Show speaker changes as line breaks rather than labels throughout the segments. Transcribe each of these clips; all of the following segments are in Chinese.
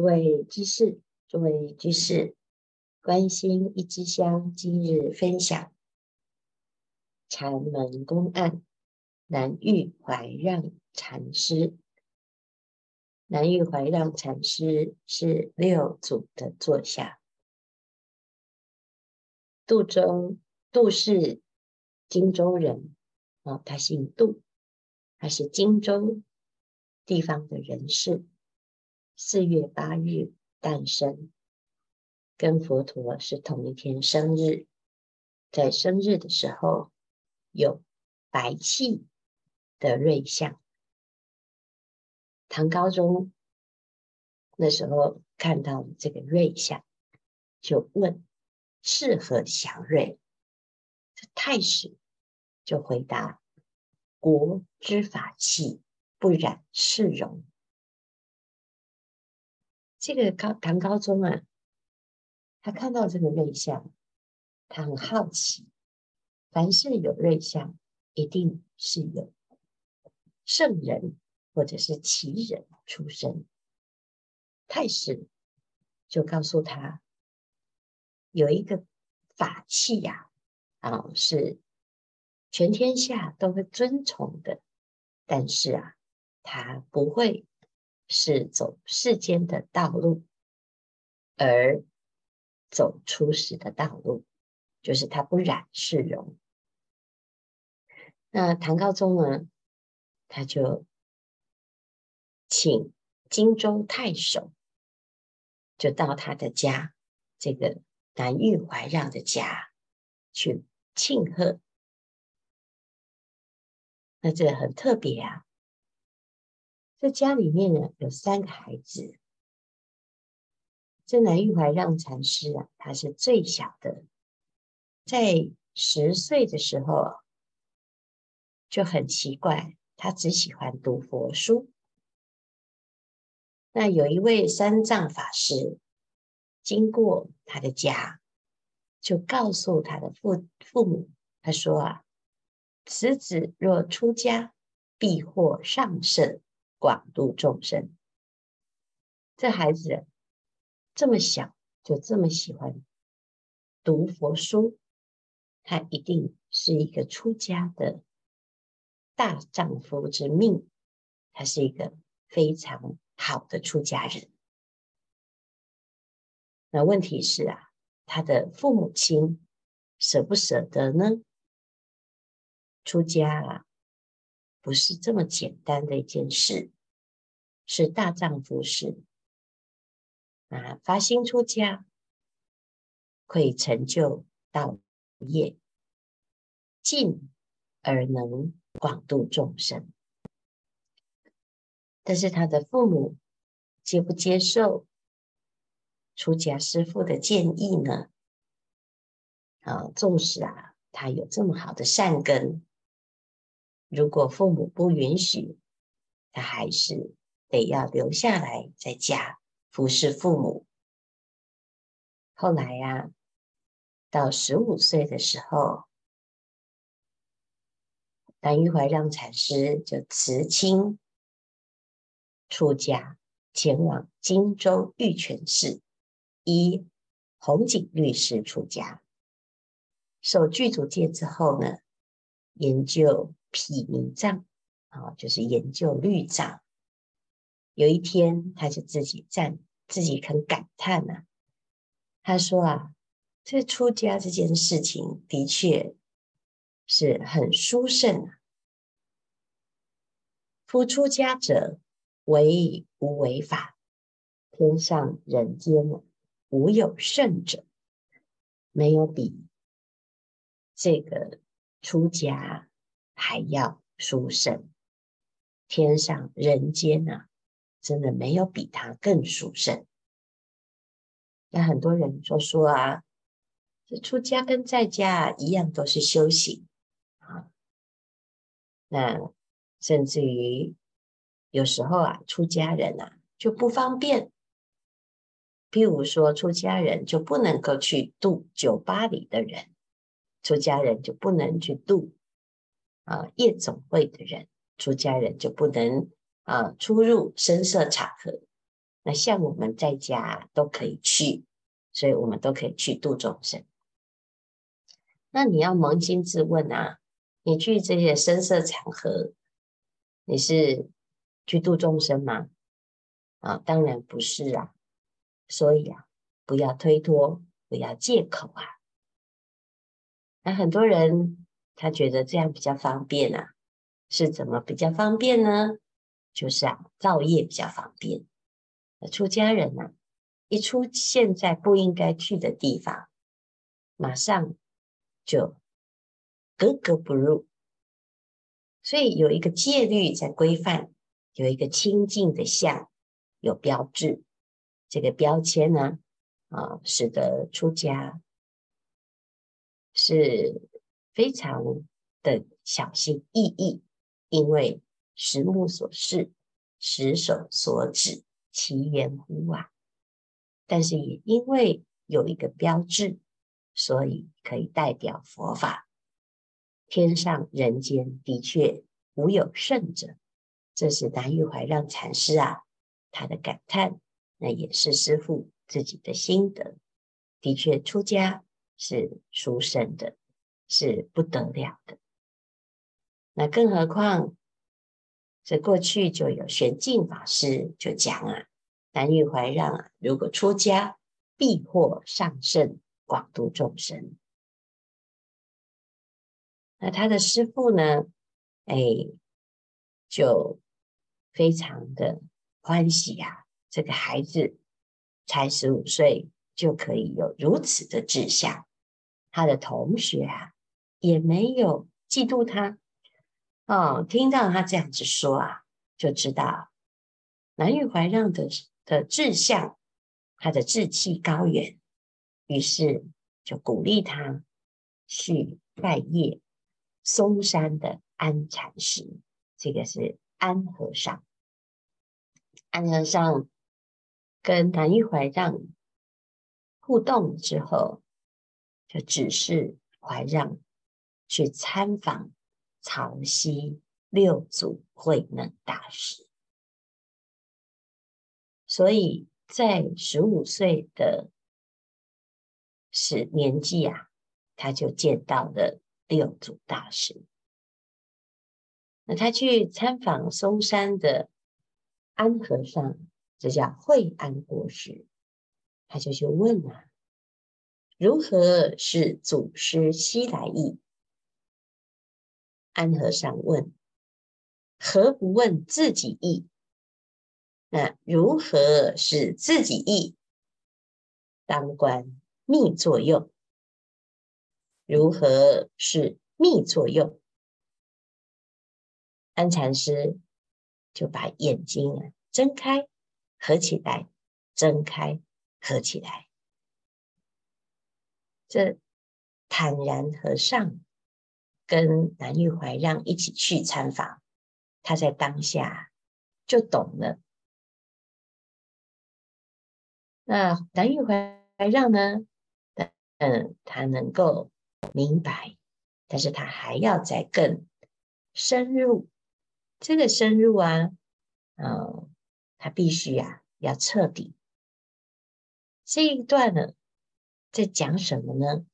诸位居士，诸位居士，观心一枝香，今日分享禅门公案，南玉怀让禅师。南玉怀让禅师是六祖的座下，杜州杜氏荆州人，哦，他姓杜，他是荆州地方的人士。四月八日诞生，跟佛陀是同一天生日。在生日的时候，有白气的瑞相。唐高宗那时候看到这个瑞相，就问是何祥瑞？这太史就回答：国之法器，不染世容。这个高唐高宗啊，他看到这个瑞相，他很好奇。凡是有瑞相，一定是有圣人或者是奇人出生。太史就告诉他，有一个法器呀，啊，啊，是全天下都会尊崇的，但是啊，他不会。是走世间的道路，而走出世的道路，就是他不染世容。那唐高宗呢，他就请荆州太守，就到他的家，这个南岳怀让的家去庆贺。那这很特别啊。在家里面呢，有三个孩子。这南玉怀让禅师啊，他是最小的，在十岁的时候就很奇怪，他只喜欢读佛书。那有一位三藏法师经过他的家，就告诉他的父父母，他说啊，此子若出家，必获上圣。广度众生，这孩子这么小，就这么喜欢读佛书，他一定是一个出家的大丈夫之命，他是一个非常好的出家人。那问题是啊，他的父母亲舍不舍得呢？出家啊。不是这么简单的一件事，是大丈夫事啊！发心出家，可以成就道业，进而能广度众生。但是他的父母接不接受出家师父的建议呢？啊，纵使啊，他有这么好的善根。如果父母不允许，他还是得要留下来在家服侍父母。后来呀、到十五岁的时候，南玉怀让禅师就辞亲出家，前往荆州玉泉寺，依弘景律师出家。受具足戒之后呢，研究。毗尼藏啊，就是研究律藏。有一天，他就自己赞，自己很感叹呐、啊。他说啊，这出家这件事情的确是很殊胜啊。夫出家者，唯无为法，天上人间无有胜者，没有比这个出家。还要殊胜，天上人间啊，真的没有比他更殊胜。那很多人就说啊，这出家跟在家一样，都是修行啊。那甚至于有时候啊，出家人啊就不方便，譬如说，出家人就不能够去度酒吧里的人，出家人就不能去度。啊，夜总会的人，出家人就不能啊出入声色场合。那像我们在家都可以去，所以我们都可以去度众生。那你要扪心自问啊，你去这些声色场合，你是去度众生吗？啊，当然不是啊。所以啊，不要推脱，不要借口啊。那很多人他觉得这样比较方便啊，是怎么比较方便呢？就是啊，造业比较方便。出家人呢、啊，一出现在不应该去的地方，马上就格格不入。所以有一个戒律在规范，有一个清净的相，有标志，这个标签呢，啊，使得出家是非常的小心翼翼，因为实目所视，实手所指。其言乎啊！但是也因为有一个标志，所以可以代表佛法。天上人间的确无有圣者，这是南玉怀让禅师啊，他的感叹，那也是师父自己的心得。的确，出家是殊胜的，是不得了的。那更何况。这过去就有玄净法师就讲啊，南玉怀让啊，如果出家，必获上胜，广度众生。那他的师父呢，哎，就非常的欢喜、啊，这个孩子才十五岁就可以有如此的志向，他的同学啊，也没有嫉妒他。哦，听到他这样子说啊，就知道南玉怀让的的志向，他的志气高远，于是就鼓励他去拜谒嵩山的安禅师。这个是安和尚，安和尚跟南玉怀让互动之后，就指示怀让去参访。曹溪六祖慧能大师，所以在十五岁的时年纪啊，他就见到了六祖大师。那他去参访嵩山的安和尚，这叫惠安国师，他就去问啊：如何是祖师西来意？安和尚问：“何不问自己意？那如何是自己意？当观密作用。如何是密作用？”安禅师就把眼睛啊睁开、合起来，睁开、合起来。这坦然和尚。跟南玉怀让一起去参访，他在当下就懂了。那南玉怀让呢？嗯，他能够明白，但是他还要再更深入。这个深入啊，嗯，他必须呀、啊、要彻底。这一段呢，在讲什么呢？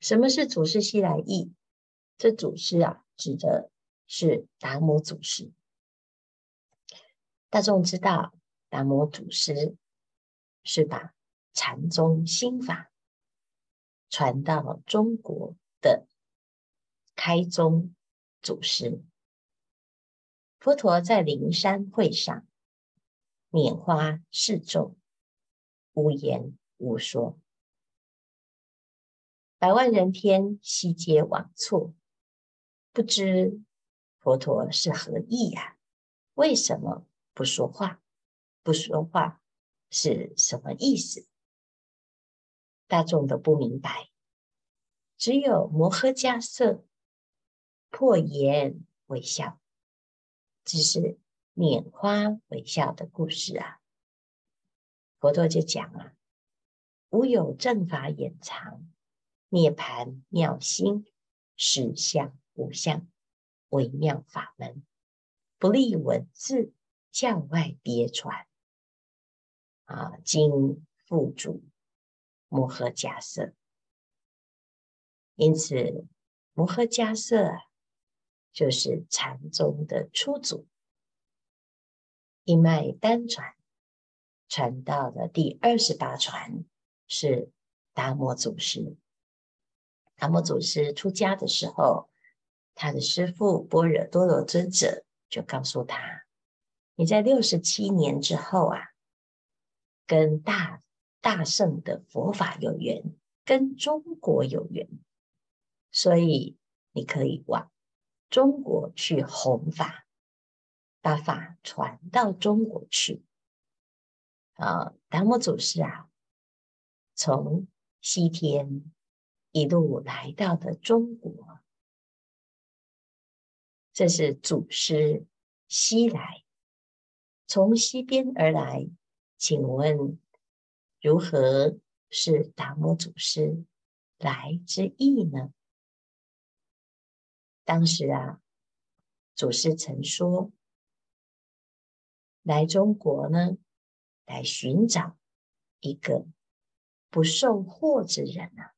什么是祖师西来意？这祖师啊，指的是达摩祖师。大众知道，达摩祖师是把禅宗心法传到中国的开宗祖师。佛陀在灵山会上拈花示众，无言无说，百万人天悉皆往错。不知佛陀是何意呀、啊？为什么不说话？不说话是什么意思？大众都不明白。只有摩诃迦叶破颜微笑，只是拈花微笑的故事啊。佛陀就讲啊：无有正法掩藏，涅槃妙心实相。五相微妙法门，不立文字，向外别传。啊，经付嘱摩诃迦叶。因此，摩诃迦叶就是禅宗的初祖，一脉单传，传到了第二十八传，是达摩祖师。达摩祖师出家的时候，他的师父般若多罗尊者就告诉他：“你在六十七年之后啊。”跟大大圣的佛法有缘，跟中国有缘，所以你可以往中国去弘法，把法传到中国去。啊，达摩祖师啊，从西天一路来到的中国，这是祖师西来，从西边而来。请问，如何是达摩祖师来之意呢？当时啊，祖师曾说，来中国呢，来寻找一个不受惑之人啊。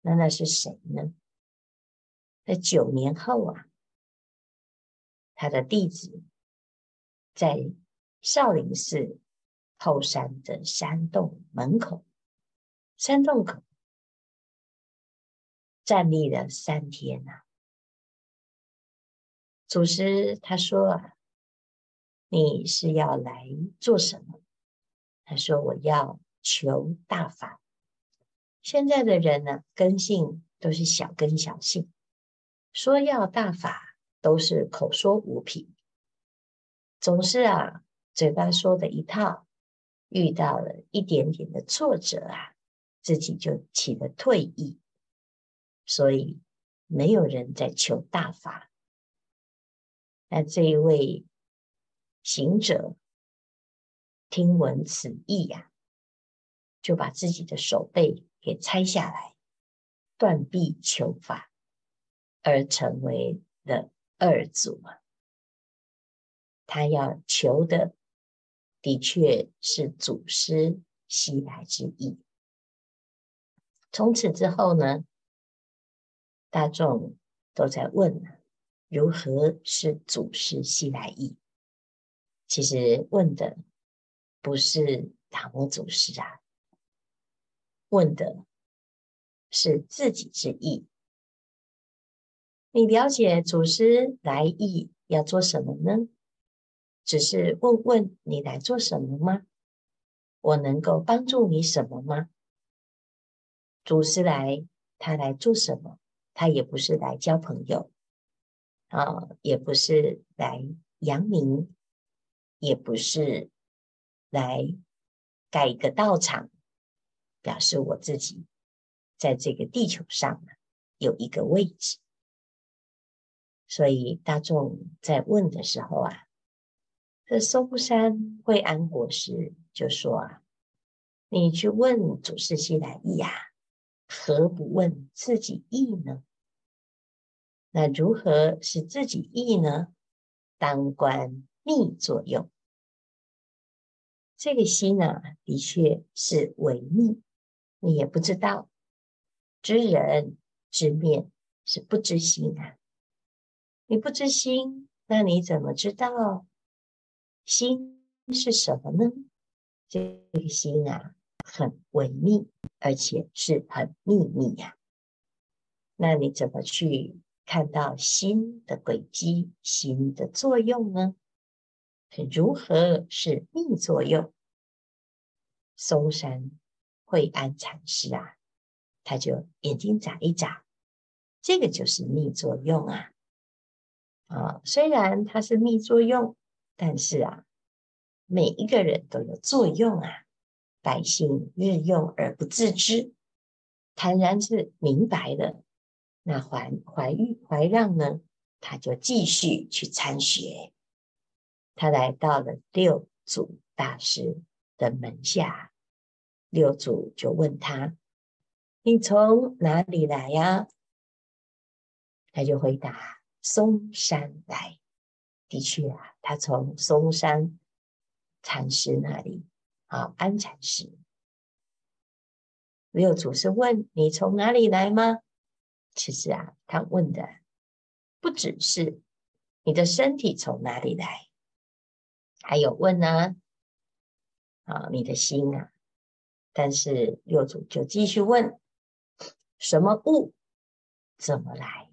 那那是谁呢？在九年后啊，他的弟子在少林寺。后山的山洞门口，山洞口站立了三天呐。祖师他说啊，你是要来做什么？他说我要求大法。现在的人呢，根性都是小根小性，说要大法都是口说无凭，总是啊嘴巴说的一套。遇到了一点点的挫折啊，自己就起了退意，所以没有人在求大法。那这一位行者听闻此意呀、啊，就把自己的手背给拆下来，断臂求法，而成为了二祖啊。他要求的。的确是祖师西来之意。从此之后呢，大众都在问：如何是祖师西来意？其实问的不是达摩祖师啊，问的是自己之意。你了解祖师来意要做什么呢？只是问问你来做什么吗？我能够帮助你什么吗？祖师来，他来做什么？他也不是来交朋友，啊，也不是来扬名，也不是来盖一个道场，表示我自己在这个地球上有一个位置。所以大众在问的时候啊。这嵩山惠安国师就说啊：“你去问祖师西来意呀，何不问自己意呢？那如何是自己意呢？当观密作用。这个心呢，的确是违密，你也不知道。知人知面是不知心啊，你不知心，那你怎么知道？”心是什么呢？这个心啊，很微密，而且是很秘密呀、那你怎么去看到心的轨迹、心的作用呢？如何是密作用？嵩山惠安禅师啊，他就眼睛眨一眨，这个就是密作用啊。啊，虽然它是密作用。但是啊，每一个人都有作用啊，百姓日用而不自知，坦然是明白了。那怀怀玉怀让呢，他就继续去参学。他来到了六祖大师的门下，六祖就问他：“你从哪里来呀？”他就回答：“嵩山来。”的确啊，他从嵩山禅师那里啊，安禅师。六祖是问你从哪里来吗？其实啊，他问的不只是你的身体从哪里来，还有问呢，啊，你的心啊。但是六祖就继续问：什么物怎么来？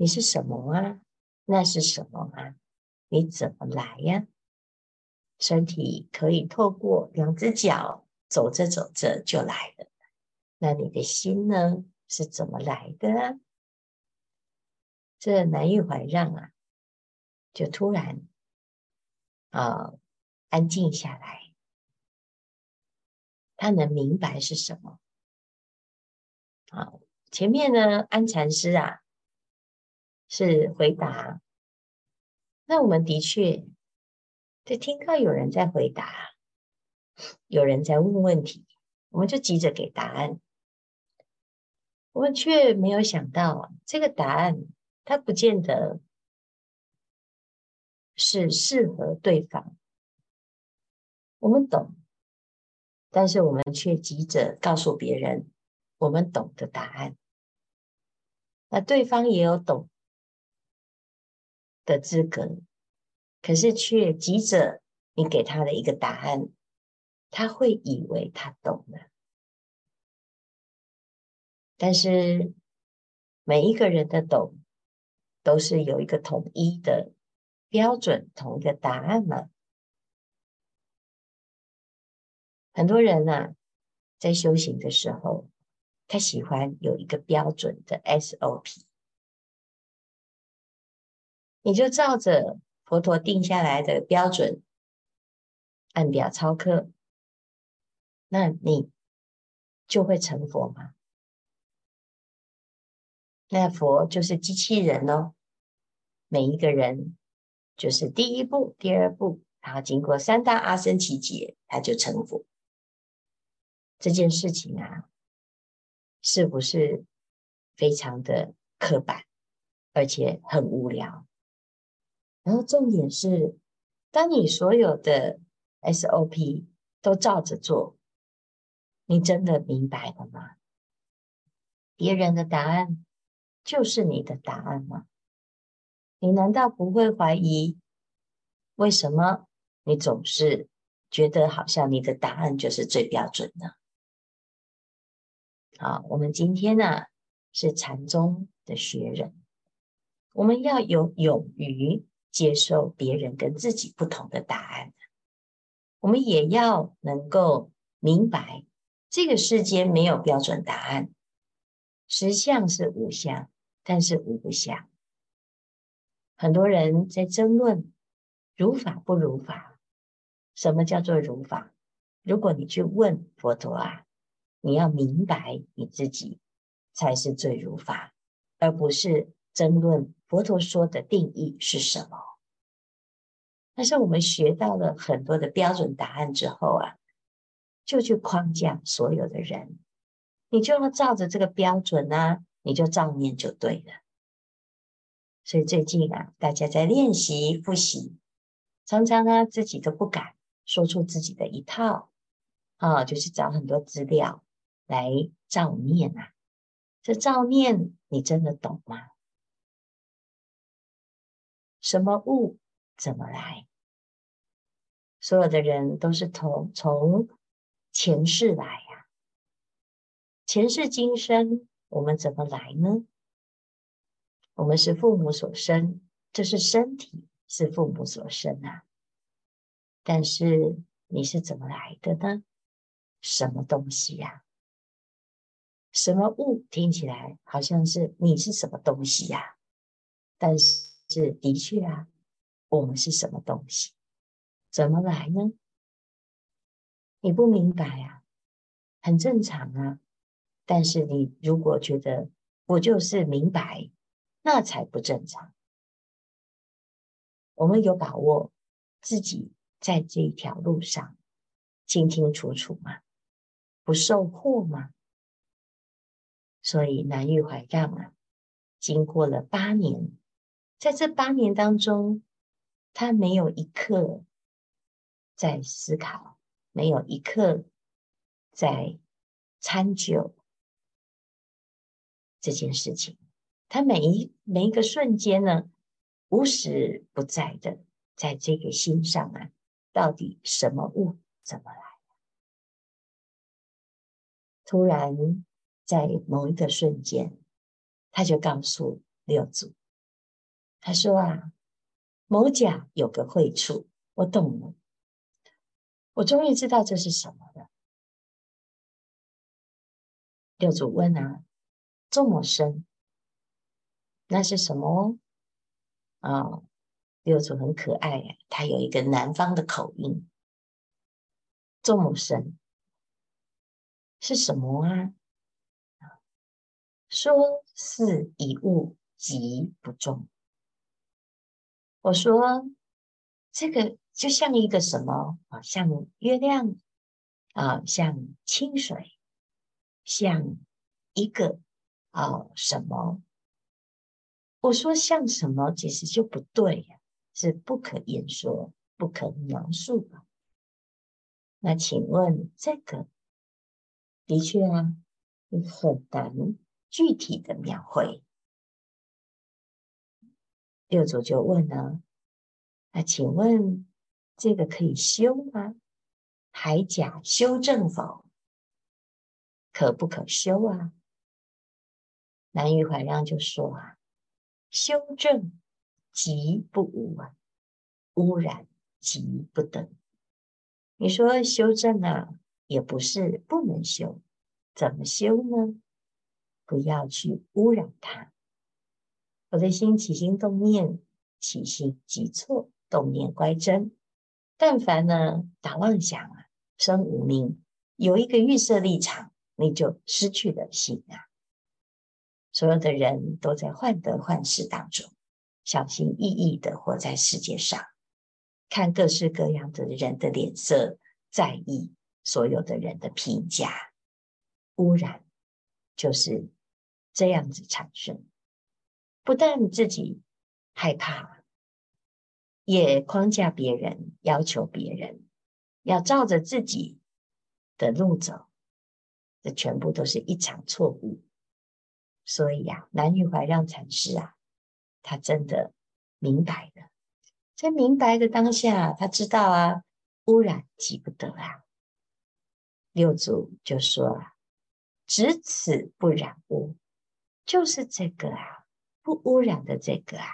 你是什么啊？那是什么啊？你怎么来呀？身体可以透过两只脚走着走着就来了，那你的心呢？是怎么来的啊？这南岳怀让啊，就突然啊安静下来。他能明白是什么？好，前面呢，安禅师啊是回答。那我们的确就听到有人在回答，有人在问问题，我们就急着给答案。我们却没有想到，这个答案它不见得是适合对方。我们懂。但是我们却急着告诉别人我们懂的答案，那对方也有懂的资格，可是却急着你给他的一个答案，他会以为他懂了。但是每一个人的懂都是有一个统一的标准，同一个答案吗？很多人呐、啊，在修行的时候，他喜欢有一个标准的 SOP，你就照着佛陀定下来的标准按表操课，那你就会成佛吗？那佛就是机器人哦，每一个人就是第一步、第二步，然后经过三大阿僧只劫，他就成佛。这件事情啊，是不是非常的刻板，而且很无聊？然后重点是，当你所有的 SOP 都照着做，你真的明白了吗？别人的答案就是你的答案吗？你难道不会怀疑，为什么你总是觉得好像你的答案就是最标准的？好，我们今天呢是禅宗的学人，我们要有勇于接受别人跟自己不同的答案，我们也要能够明白这个世间没有标准答案，实相是无相，但是无不相。很多人在争论如法不如法，什么叫做如法？如果你去问佛陀啊。你要明白你自己才是最如法，而不是争论佛陀说的定义是什么。但是我们学到了很多的标准答案之后啊，就去框架所有的人，你就要照着这个标准啊，你就照念就对了。所以最近啊，大家在练习复习，常常啊自己都不敢说出自己的一套啊，就去找很多资料。来照念啊！这照念你真的懂吗？什么物怎么来？所有的人都是从从前世来呀、前世今生我们怎么来呢？我们是父母所生，这是身体是父母所生啊。但是你是怎么来的呢？什么东西呀、什么物听起来好像是你是什么东西呀、但是是的确啊，我们是什么东西？怎么来呢？你不明白啊，很正常啊。但是你如果觉得我就是明白，那才不正常。我们有把握自己在这一条路上清清楚楚吗？不受惑吗？所以南玉怀让啊，经过了八年，在这八年当中，他没有一刻在思考，没有一刻在参究这件事情。他每一每一个瞬间呢，无时不在的在这个心上啊，到底什么物怎么来？突然在某一个瞬间，他就告诉六祖，他说啊，某甲有个会处，我懂了，我终于知道这是什么了。六祖问啊，这么深？那是什么？啊、六祖很可爱呀，他有一个南方的口音。这么深是什么啊？说是一物极不中。我说这个就像一个什么啊？像月亮啊，像清水，像一个啊什么？我说像什么，其实就不对呀，是不可言说、不可描述的。那请问这个的确啊，很难具体的描绘。六祖就问了：那请问这个可以修吗？还假修正否？可不可修啊？南岳怀让就说啊。修正即不污啊，污染即不等。你说修正啊，也不是不能修，怎么修呢？不要去污染它。我的心起心动念，起心即错，动念乖真。但凡呢打妄想啊，生无明，有一个预设立场，你就失去了心啊。所有的人都在患得患失当中，小心翼翼的活在世界上，看各式各样的人的脸色，在意所有的人的评价，污染就是这样子产生。不但自己害怕，也框架别人，要求别人要照着自己的路走，这全部都是一场错误。所以呀、啊，南岳怀让禅师啊，他真的明白了，在明白的当下，他知道啊，污染急不得啊。六祖就说啊，只此不染污，就是这个啊，不污染的这个啊，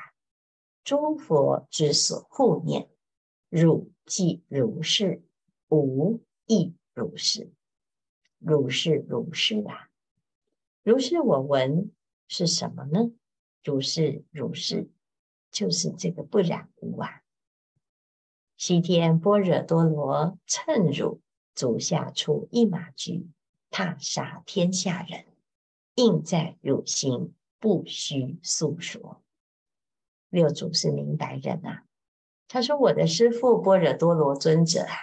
诸佛之所护念，汝即如是，吾亦如是，如是如是啊。如是我闻是什么呢？如是如是，就是这个不染污啊。西天般若多罗乘汝足下处一马驹，踏杀天下人，应在汝心，不需诉说。六祖是明白人啊，他说我的师父般若多罗尊者啊，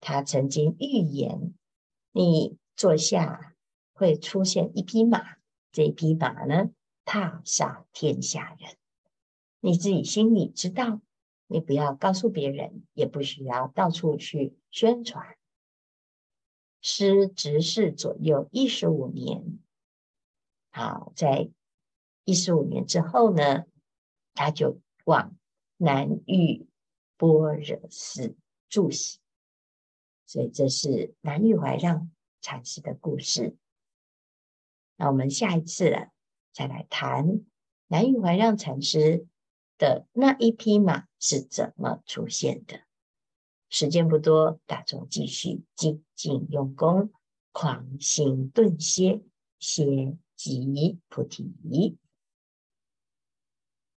他曾经预言你坐下。会出现一匹马，这匹马呢，踏杀天下人。你自己心里知道，你不要告诉别人，也不需要到处去宣传。师执事左右一十五年，好，在一十五年之后呢，他就往南域般若寺住席。所以这是南岳怀让禅师的故事。那我们下一次再来谈南岳怀让禅师的那一匹马是怎么出现的。时间不多，大众继续精进用功，狂心顿歇，歇即菩提。